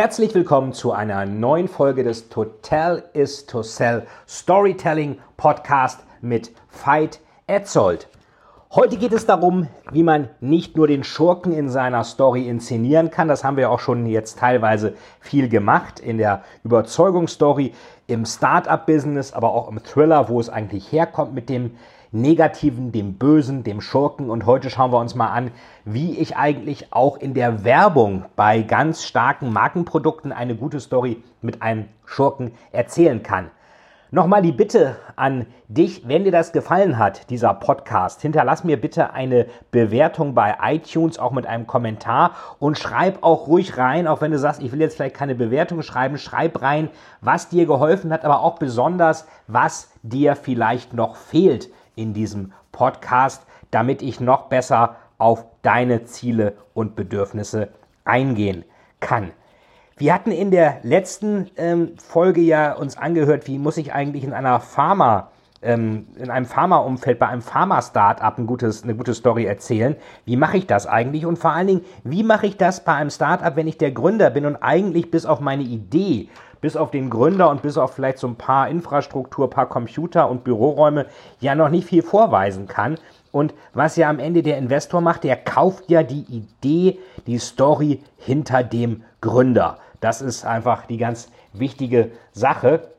Herzlich willkommen zu einer neuen Folge des Total is to Sell Storytelling Podcast mit Veit Etzold. Heute geht es darum, wie man nicht nur den Schurken in seiner Story inszenieren kann, das haben wir auch schon jetzt teilweise viel gemacht in der Überzeugungsstory, im Startup-Business, aber auch im Thriller, wo es eigentlich herkommt mit dem Negativen, dem Bösen, dem Schurken. Und heute schauen wir uns mal an, wie ich eigentlich auch in der Werbung bei ganz starken Markenprodukten eine gute Story mit einem Schurken erzählen kann. Nochmal die Bitte an dich, wenn dir das gefallen hat, dieser Podcast, hinterlass mir bitte eine Bewertung bei iTunes, auch mit einem Kommentar und schreib auch ruhig rein, auch wenn du sagst, ich will jetzt vielleicht keine Bewertung schreiben, schreib rein, was dir geholfen hat, aber auch besonders, was dir vielleicht noch fehlt in diesem Podcast, damit ich noch besser auf deine Ziele und Bedürfnisse eingehen kann. Wir hatten in der letzten ähm, Folge ja uns angehört, wie muss ich eigentlich in einer Pharma ähm, in einem Pharma-Umfeld, bei einem Pharma-Startup ein gutes, eine gute Story erzählen. Wie mache ich das eigentlich? Und vor allen Dingen, wie mache ich das bei einem Startup, wenn ich der Gründer bin und eigentlich bis auf meine Idee, bis auf den Gründer und bis auf vielleicht so ein paar Infrastruktur, paar Computer und Büroräume ja noch nicht viel vorweisen kann. Und was ja am Ende der Investor macht, der kauft ja die Idee, die Story hinter dem Gründer. Das ist einfach die ganz wichtige Sache.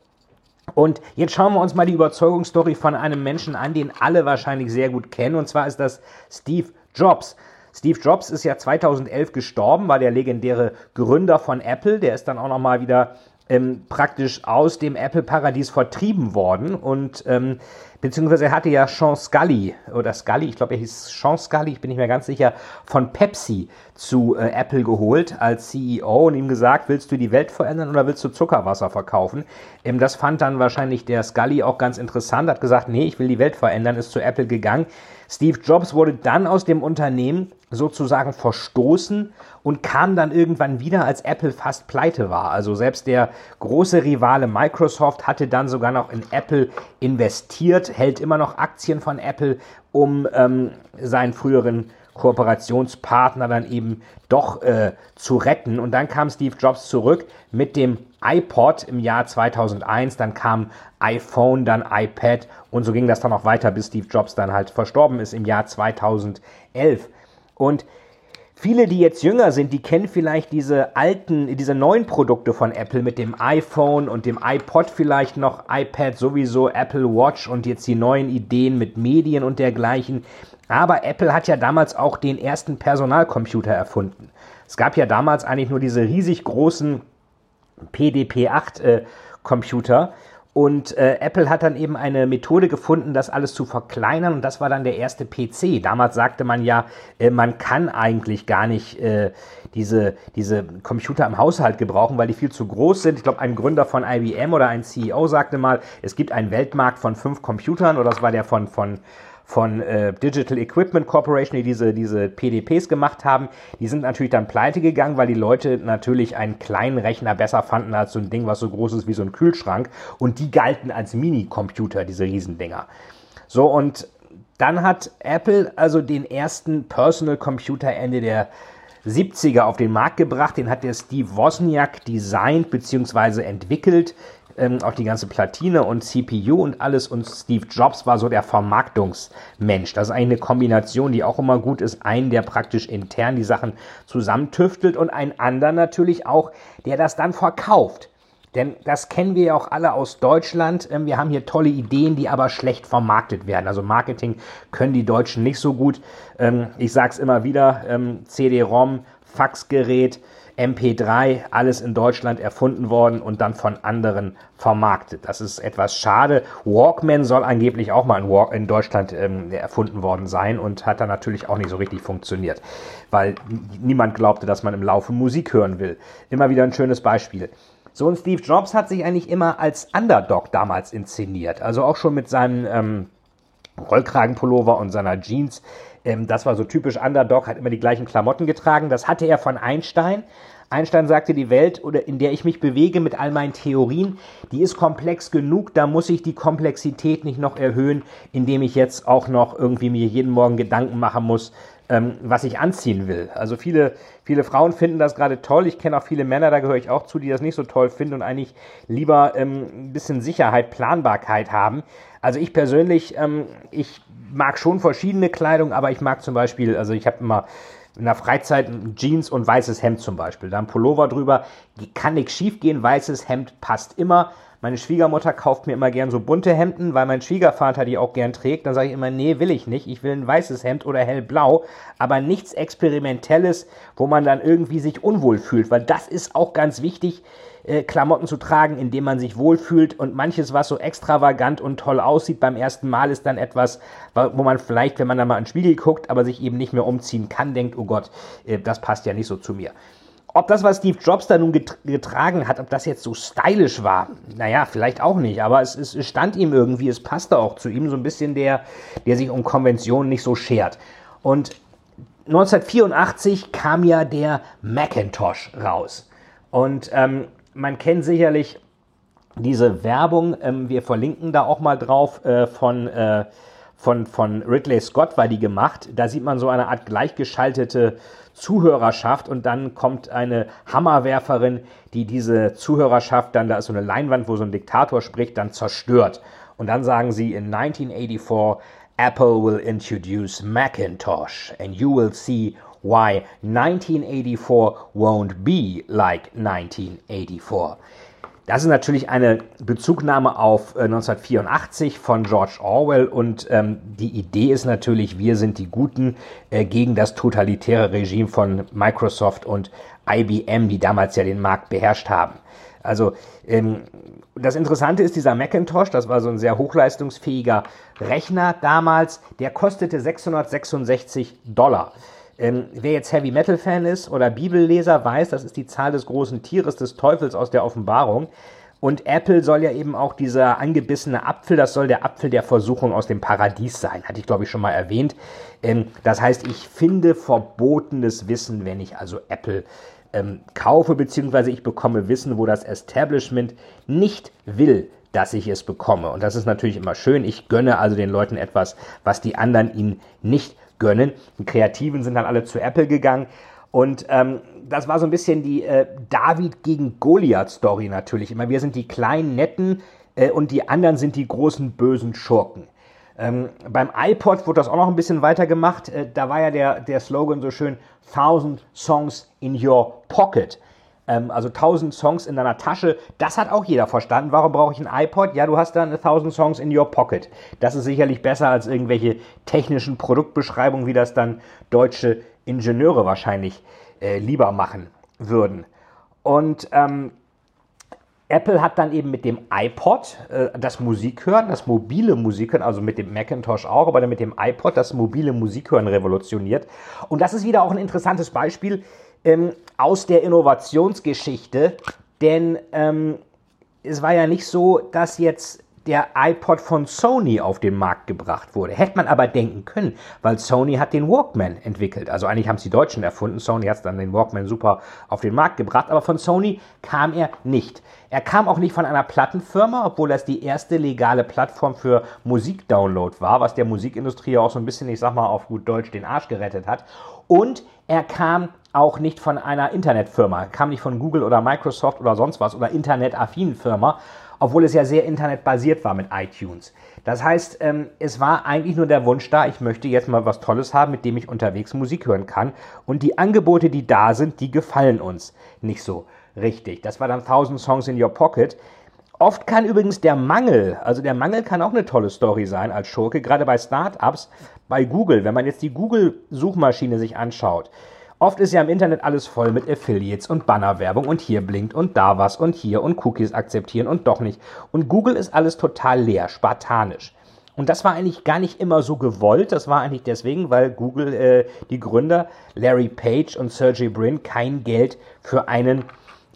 Und jetzt schauen wir uns mal die Überzeugungsstory von einem Menschen an, den alle wahrscheinlich sehr gut kennen. Und zwar ist das Steve Jobs. Steve Jobs ist ja 2011 gestorben, war der legendäre Gründer von Apple. Der ist dann auch noch mal wieder ähm, praktisch aus dem Apple-Paradies vertrieben worden. Und ähm, beziehungsweise er hatte ja Sean Scully oder Scully, ich glaube er hieß Sean Scully, ich bin nicht mehr ganz sicher, von Pepsi zu äh, Apple geholt als CEO und ihm gesagt, willst du die Welt verändern oder willst du Zuckerwasser verkaufen? Ähm, das fand dann wahrscheinlich der Scully auch ganz interessant, hat gesagt, nee, ich will die Welt verändern, ist zu Apple gegangen. Steve Jobs wurde dann aus dem Unternehmen sozusagen verstoßen und kam dann irgendwann wieder, als Apple fast pleite war. Also selbst der große Rivale Microsoft hatte dann sogar noch in Apple investiert, hält immer noch Aktien von Apple, um ähm, seinen früheren Kooperationspartner dann eben doch äh, zu retten. Und dann kam Steve Jobs zurück mit dem iPod im Jahr 2001, dann kam iPhone, dann iPad und so ging das dann auch weiter, bis Steve Jobs dann halt verstorben ist im Jahr 2011. Und Viele, die jetzt jünger sind, die kennen vielleicht diese alten, diese neuen Produkte von Apple mit dem iPhone und dem iPod vielleicht noch, iPad sowieso, Apple Watch und jetzt die neuen Ideen mit Medien und dergleichen. Aber Apple hat ja damals auch den ersten Personalcomputer erfunden. Es gab ja damals eigentlich nur diese riesig großen PDP-8 äh, und äh, Apple hat dann eben eine Methode gefunden, das alles zu verkleinern und das war dann der erste PC. Damals sagte man ja, äh, man kann eigentlich gar nicht äh, diese, diese Computer im Haushalt gebrauchen, weil die viel zu groß sind. Ich glaube, ein Gründer von IBM oder ein CEO sagte mal, es gibt einen Weltmarkt von fünf Computern oder das war der von, von von äh, Digital Equipment Corporation, die diese, diese PDPs gemacht haben, die sind natürlich dann pleite gegangen, weil die Leute natürlich einen kleinen Rechner besser fanden als so ein Ding, was so groß ist wie so ein Kühlschrank. Und die galten als Mini-Computer, diese Riesendinger. So, und dann hat Apple also den ersten Personal Computer Ende der 70er auf den Markt gebracht. Den hat der Steve Wozniak designt bzw. entwickelt ähm, auch die ganze Platine und CPU und alles. Und Steve Jobs war so der Vermarktungsmensch. Das ist eine Kombination, die auch immer gut ist. Einen, der praktisch intern die Sachen zusammentüftelt und einen anderen natürlich auch, der das dann verkauft. Denn das kennen wir ja auch alle aus Deutschland. Ähm, wir haben hier tolle Ideen, die aber schlecht vermarktet werden. Also Marketing können die Deutschen nicht so gut. Ähm, ich sage es immer wieder, ähm, CD-ROM, Faxgerät, MP3, alles in Deutschland erfunden worden und dann von anderen vermarktet. Das ist etwas schade. Walkman soll angeblich auch mal in, Walk in Deutschland ähm, erfunden worden sein und hat dann natürlich auch nicht so richtig funktioniert, weil niemand glaubte, dass man im Laufe Musik hören will. Immer wieder ein schönes Beispiel. So, und Steve Jobs hat sich eigentlich immer als Underdog damals inszeniert. Also auch schon mit seinem ähm, Rollkragenpullover und seiner Jeans. Ähm, das war so typisch Underdog, hat immer die gleichen Klamotten getragen. Das hatte er von Einstein. Einstein sagte, die Welt, oder in der ich mich bewege mit all meinen Theorien, die ist komplex genug, da muss ich die Komplexität nicht noch erhöhen, indem ich jetzt auch noch irgendwie mir jeden Morgen Gedanken machen muss, ähm, was ich anziehen will. Also viele, viele Frauen finden das gerade toll. Ich kenne auch viele Männer, da gehöre ich auch zu, die das nicht so toll finden und eigentlich lieber ähm, ein bisschen Sicherheit, Planbarkeit haben. Also ich persönlich, ähm, ich mag schon verschiedene Kleidung, aber ich mag zum Beispiel, also ich habe immer in der Freizeit Jeans und weißes Hemd zum Beispiel. Da ein Pullover drüber, kann nichts schief gehen. Weißes Hemd passt immer. Meine Schwiegermutter kauft mir immer gern so bunte Hemden, weil mein Schwiegervater die auch gern trägt. Dann sage ich immer, nee, will ich nicht. Ich will ein weißes Hemd oder hellblau, aber nichts Experimentelles, wo man dann irgendwie sich unwohl fühlt, weil das ist auch ganz wichtig, äh, Klamotten zu tragen, in denen man sich wohlfühlt und manches, was so extravagant und toll aussieht beim ersten Mal, ist dann etwas, wo man vielleicht, wenn man dann mal in den Spiegel guckt, aber sich eben nicht mehr umziehen kann, denkt, oh Gott, äh, das passt ja nicht so zu mir. Ob das, was Steve Jobs da nun getragen hat, ob das jetzt so stylisch war, naja, vielleicht auch nicht, aber es, es, stand ihm irgendwie, es passte auch zu ihm, so ein bisschen der, der sich um Konventionen nicht so schert. Und 1984 kam ja der Macintosh raus. Und ähm, man kennt sicherlich diese Werbung, ähm, wir verlinken da auch mal drauf, äh, von, äh, von, von Ridley Scott war die gemacht. Da sieht man so eine Art gleichgeschaltete Zuhörerschaft und dann kommt eine Hammerwerferin, die diese Zuhörerschaft dann, da ist so eine Leinwand, wo so ein Diktator spricht, dann zerstört. Und dann sagen sie in 1984, Apple will introduce Macintosh and you will see why 1984 won't be like 1984. Das ist natürlich eine Bezugnahme auf 1984 äh, von George Orwell und ähm, die Idee ist natürlich, wir sind die Guten äh, gegen das totalitäre Regime von Microsoft und IBM, die damals ja den Markt beherrscht haben. Also ähm, das Interessante ist, dieser Macintosh, das war so ein sehr hochleistungsfähiger Rechner damals, der kostete 666 Dollar. Ähm, wer jetzt Heavy Metal Fan ist oder Bibelleser weiß, das ist die Zahl des großen Tieres des Teufels aus der Offenbarung. Und Apple soll ja eben auch dieser angebissene Apfel, das soll der Apfel der Versuchung aus dem Paradies sein, hatte ich glaube ich schon mal erwähnt. Ähm, das heißt, ich finde verbotenes Wissen, wenn ich also Apple ähm, kaufe, beziehungsweise ich bekomme Wissen, wo das Establishment nicht will, dass ich es bekomme. Und das ist natürlich immer schön. Ich gönne also den Leuten etwas, was die anderen ihnen nicht gönnen. Die Kreativen sind dann alle zu Apple gegangen. Und ähm, das war so ein bisschen die äh, David gegen Goliath-Story natürlich. Immer wir sind die kleinen Netten äh, und die anderen sind die großen bösen Schurken. Ähm, beim iPod wurde das auch noch ein bisschen weiter gemacht. Äh, da war ja der, der Slogan so schön: Thousand Songs in your pocket. Ähm, also 1000 Songs in deiner Tasche. Das hat auch jeder verstanden. Warum brauche ich ein iPod? Ja, du hast dann 1000 Songs in your pocket. Das ist sicherlich besser als irgendwelche technischen Produktbeschreibungen, wie das dann deutsche Ingenieure wahrscheinlich äh, lieber machen würden. Und ähm, Apple hat dann eben mit dem iPod äh, das Musikhören, das mobile Musikhören, also mit dem Macintosh auch, aber dann mit dem iPod das mobile Musikhören revolutioniert. Und das ist wieder auch ein interessantes Beispiel, ähm, aus der Innovationsgeschichte, denn ähm, es war ja nicht so, dass jetzt der iPod von Sony auf den Markt gebracht wurde. Hätte man aber denken können, weil Sony hat den Walkman entwickelt. Also eigentlich haben es die Deutschen erfunden. Sony hat dann den Walkman super auf den Markt gebracht, aber von Sony kam er nicht. Er kam auch nicht von einer Plattenfirma, obwohl das die erste legale Plattform für Musikdownload war, was der Musikindustrie auch so ein bisschen, ich sag mal auf gut Deutsch, den Arsch gerettet hat. Und er kam auch nicht von einer Internetfirma, er kam nicht von Google oder Microsoft oder sonst was oder internetaffinen Firma, obwohl es ja sehr internetbasiert war mit iTunes. Das heißt, ähm, es war eigentlich nur der Wunsch da, ich möchte jetzt mal was Tolles haben, mit dem ich unterwegs Musik hören kann. Und die Angebote, die da sind, die gefallen uns nicht so richtig. Das war dann 1000 Songs in Your Pocket. Oft kann übrigens der Mangel, also der Mangel kann auch eine tolle Story sein als Schurke, gerade bei Startups, bei Google. Wenn man jetzt die Google-Suchmaschine sich anschaut, Oft ist ja im Internet alles voll mit Affiliates und Bannerwerbung und hier blinkt und da was und hier und Cookies akzeptieren und doch nicht. Und Google ist alles total leer, spartanisch. Und das war eigentlich gar nicht immer so gewollt. Das war eigentlich deswegen, weil Google, äh, die Gründer Larry Page und Sergey Brin kein Geld für einen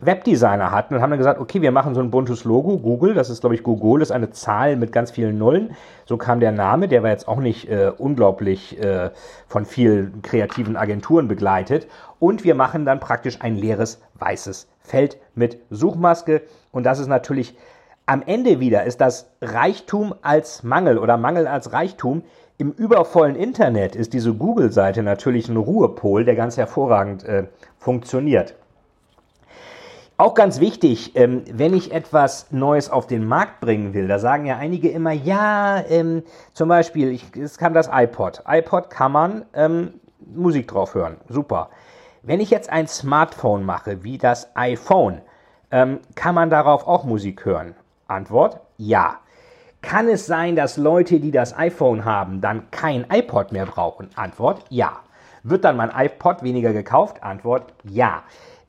Webdesigner hatten und haben dann gesagt, okay, wir machen so ein buntes Logo. Google, das ist glaube ich Google, ist eine Zahl mit ganz vielen Nullen. So kam der Name, der war jetzt auch nicht äh, unglaublich äh, von vielen kreativen Agenturen begleitet. Und wir machen dann praktisch ein leeres weißes Feld mit Suchmaske. Und das ist natürlich am Ende wieder, ist das Reichtum als Mangel oder Mangel als Reichtum. Im übervollen Internet ist diese Google-Seite natürlich ein Ruhepol, der ganz hervorragend äh, funktioniert. Auch ganz wichtig, ähm, wenn ich etwas Neues auf den Markt bringen will, da sagen ja einige immer, ja, ähm, zum Beispiel, ich, es kam das iPod. iPod kann man ähm, Musik drauf hören, super. Wenn ich jetzt ein Smartphone mache, wie das iPhone, ähm, kann man darauf auch Musik hören? Antwort, ja. Kann es sein, dass Leute, die das iPhone haben, dann kein iPod mehr brauchen? Antwort, ja. Wird dann mein iPod weniger gekauft? Antwort, ja.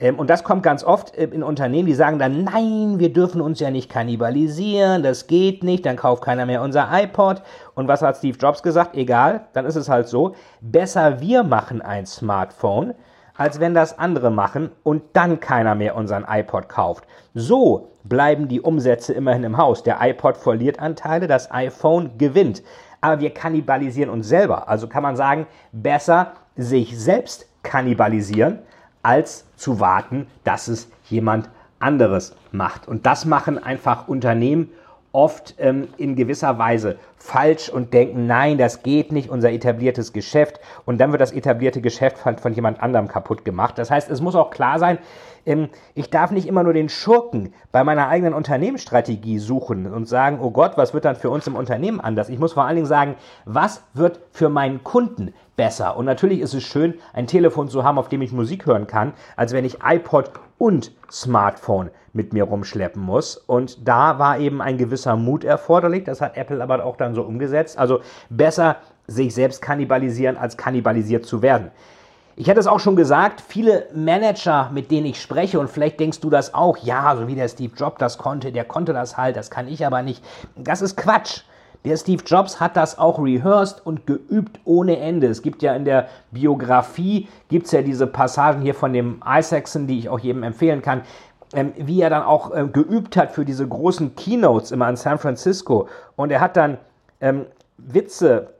Ähm, und das kommt ganz oft äh, in Unternehmen, die sagen dann, nein, wir dürfen uns ja nicht kannibalisieren, das geht nicht, dann kauft keiner mehr unser iPod. Und was hat Steve Jobs gesagt? Egal, dann ist es halt so, besser wir machen ein Smartphone, als wenn das andere machen und dann keiner mehr unseren iPod kauft. So bleiben die Umsätze immerhin im Haus. Der iPod verliert Anteile, das iPhone gewinnt. Aber wir kannibalisieren uns selber. Also kann man sagen, besser sich selbst kannibalisieren, als zu warten, dass es jemand anderes macht. Und das machen einfach Unternehmen oft ähm, in gewisser Weise falsch und denken, nein, das geht nicht, unser etabliertes Geschäft. Und dann wird das etablierte Geschäft von, von jemand anderem kaputt gemacht. Das heißt, es muss auch klar sein, ähm, ich darf nicht immer nur den Schurken bei meiner eigenen Unternehmensstrategie suchen und sagen, oh Gott, was wird dann für uns im Unternehmen anders? Ich muss vor allen Dingen sagen, was wird für meinen Kunden besser? Und natürlich ist es schön, ein Telefon zu haben, auf dem ich Musik hören kann, als wenn ich iPod und Smartphone mit mir rumschleppen muss. Und da war eben ein gewisser Mut erforderlich. Das hat Apple aber auch dann so umgesetzt. Also besser sich selbst kannibalisieren, als kannibalisiert zu werden. Ich hatte es auch schon gesagt, viele Manager, mit denen ich spreche, und vielleicht denkst du das auch, ja, so wie der Steve Jobs das konnte, der konnte das halt, das kann ich aber nicht. Das ist Quatsch. Der Steve Jobs hat das auch rehearsed und geübt ohne Ende. Es gibt ja in der Biografie, gibt ja diese Passagen hier von dem Isaacson, die ich auch jedem empfehlen kann, ähm, wie er dann auch ähm, geübt hat für diese großen Keynotes immer in San Francisco. Und er hat dann ähm, Witze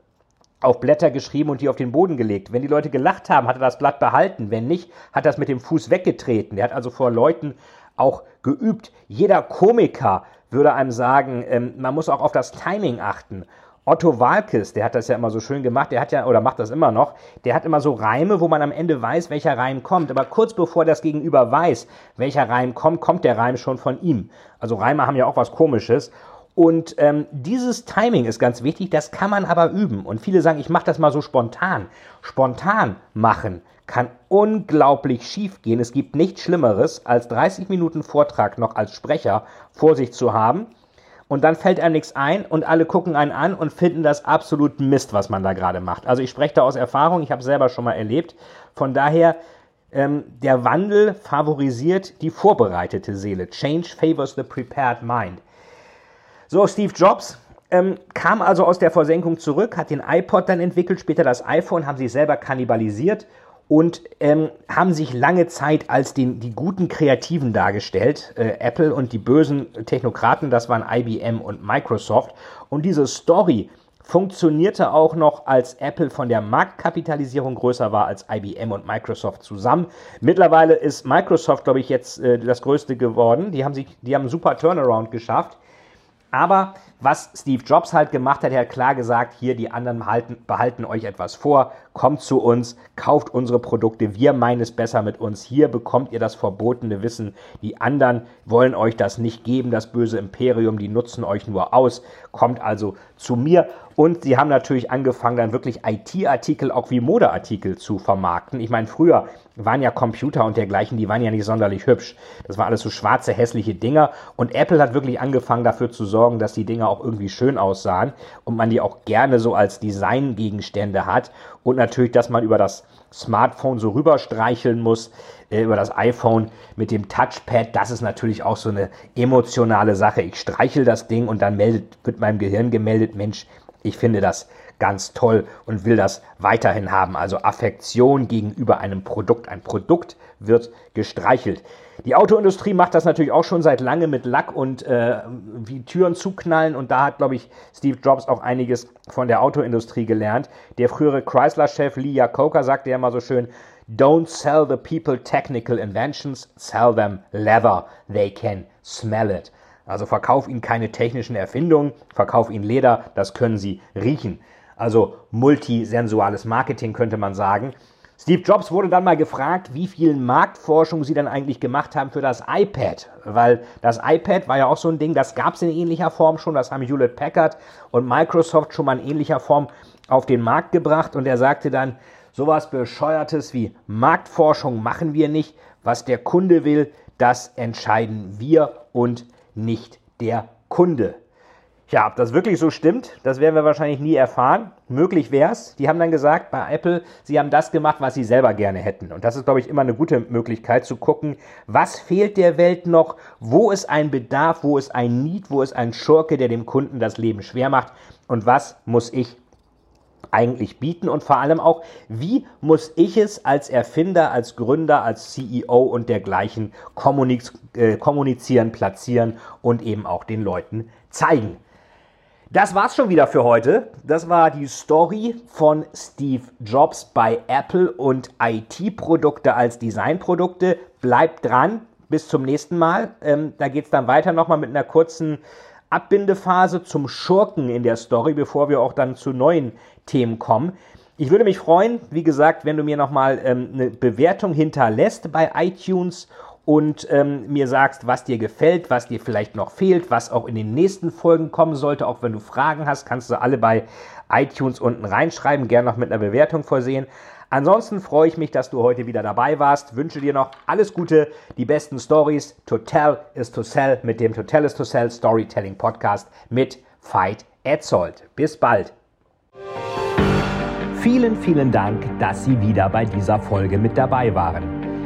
auf Blätter geschrieben und die auf den Boden gelegt. Wenn die Leute gelacht haben, hat er das Blatt behalten. Wenn nicht, hat er es mit dem Fuß weggetreten. Er hat also vor Leuten auch geübt. Jeder Komiker würde einem sagen, ähm, man muss auch auf das Timing achten. Otto Walkes, der hat das ja immer so schön gemacht, der hat ja, oder macht das immer noch, der hat immer so Reime, wo man am Ende weiß, welcher Reim kommt. Aber kurz bevor das Gegenüber weiß, welcher Reim kommt, kommt der Reim schon von ihm. Also Reime haben ja auch was Komisches. Und ähm, dieses Timing ist ganz wichtig, das kann man aber üben. Und viele sagen, ich mache das mal so spontan. Spontan machen kann unglaublich schief gehen. Es gibt nichts Schlimmeres, als 30 Minuten Vortrag noch als Sprecher vor sich zu haben. Und dann fällt einem nichts ein und alle gucken einen an und finden das absolut Mist, was man da gerade macht. Also ich spreche da aus Erfahrung, ich habe es selber schon mal erlebt. Von daher, ähm, der Wandel favorisiert die vorbereitete Seele. Change favors the prepared mind. So, Steve Jobs ähm, kam also aus der Versenkung zurück, hat den iPod dann entwickelt, später das iPhone, haben sich selber kannibalisiert und ähm, haben sich lange Zeit als den, die guten Kreativen dargestellt. Äh, Apple und die bösen Technokraten, das waren IBM und Microsoft. Und diese Story funktionierte auch noch, als Apple von der Marktkapitalisierung größer war als IBM und Microsoft zusammen. Mittlerweile ist Microsoft, glaube ich, jetzt äh, das größte geworden. Die haben, sich, die haben einen super Turnaround geschafft. Aber was Steve Jobs halt gemacht hat, er hat klar gesagt, hier die anderen behalten, behalten euch etwas vor, kommt zu uns, kauft unsere Produkte, wir meinen es besser mit uns, hier bekommt ihr das verbotene Wissen, die anderen wollen euch das nicht geben, das böse Imperium, die nutzen euch nur aus, kommt also zu mir und sie haben natürlich angefangen, dann wirklich IT-Artikel auch wie Modeartikel zu vermarkten. Ich meine, früher waren ja Computer und dergleichen, die waren ja nicht sonderlich hübsch. Das war alles so schwarze, hässliche Dinger. Und Apple hat wirklich angefangen dafür zu sorgen, dass die Dinger auch irgendwie schön aussahen und man die auch gerne so als Designgegenstände hat. Und natürlich, dass man über das Smartphone so rüberstreicheln muss, äh, über das iPhone mit dem Touchpad. Das ist natürlich auch so eine emotionale Sache. Ich streichel das Ding und dann meldet, wird meinem Gehirn gemeldet, Mensch, ich finde das ganz toll und will das weiterhin haben. Also Affektion gegenüber einem Produkt. Ein Produkt wird gestreichelt. Die Autoindustrie macht das natürlich auch schon seit lange mit Lack und äh, wie Türen zuknallen. Und da hat, glaube ich, Steve Jobs auch einiges von der Autoindustrie gelernt. Der frühere Chrysler-Chef Lee Iacocca sagte ja mal so schön, Don't sell the people technical inventions, sell them leather. They can smell it. Also verkauf ihnen keine technischen Erfindungen, verkauf ihnen Leder, das können sie riechen. Also multisensuales Marketing könnte man sagen. Steve Jobs wurde dann mal gefragt, wie viel Marktforschung sie dann eigentlich gemacht haben für das iPad. Weil das iPad war ja auch so ein Ding, das gab es in ähnlicher Form schon, das haben Hewlett Packard und Microsoft schon mal in ähnlicher Form auf den Markt gebracht. Und er sagte dann, sowas Bescheuertes wie Marktforschung machen wir nicht. Was der Kunde will, das entscheiden wir und nicht der Kunde. Ja, ob das wirklich so stimmt, das werden wir wahrscheinlich nie erfahren. Möglich wäre es. Die haben dann gesagt bei Apple, sie haben das gemacht, was sie selber gerne hätten. Und das ist, glaube ich, immer eine gute Möglichkeit zu gucken, was fehlt der Welt noch, wo ist ein Bedarf, wo ist ein Need, wo ist ein Schurke, der dem Kunden das Leben schwer macht und was muss ich eigentlich bieten und vor allem auch, wie muss ich es als Erfinder, als Gründer, als CEO und dergleichen äh, kommunizieren, platzieren und eben auch den Leuten zeigen. Das war's schon wieder für heute. Das war die Story von Steve Jobs bei Apple und IT-Produkte als Designprodukte. Bleibt dran. Bis zum nächsten Mal. Ähm, da geht's dann weiter nochmal mit einer kurzen Abbindephase zum Schurken in der Story, bevor wir auch dann zu neuen Themen kommen. Ich würde mich freuen, wie gesagt, wenn du mir nochmal ähm, eine Bewertung hinterlässt bei iTunes und ähm, mir sagst, was dir gefällt, was dir vielleicht noch fehlt, was auch in den nächsten Folgen kommen sollte. Auch wenn du Fragen hast, kannst du alle bei iTunes unten reinschreiben, gerne noch mit einer Bewertung versehen. Ansonsten freue ich mich, dass du heute wieder dabei warst. Wünsche dir noch alles Gute, die besten Stories. To tell is to sell mit dem To tell is to sell Storytelling Podcast mit Veit Etzold. Bis bald. Vielen, vielen Dank, dass Sie wieder bei dieser Folge mit dabei waren.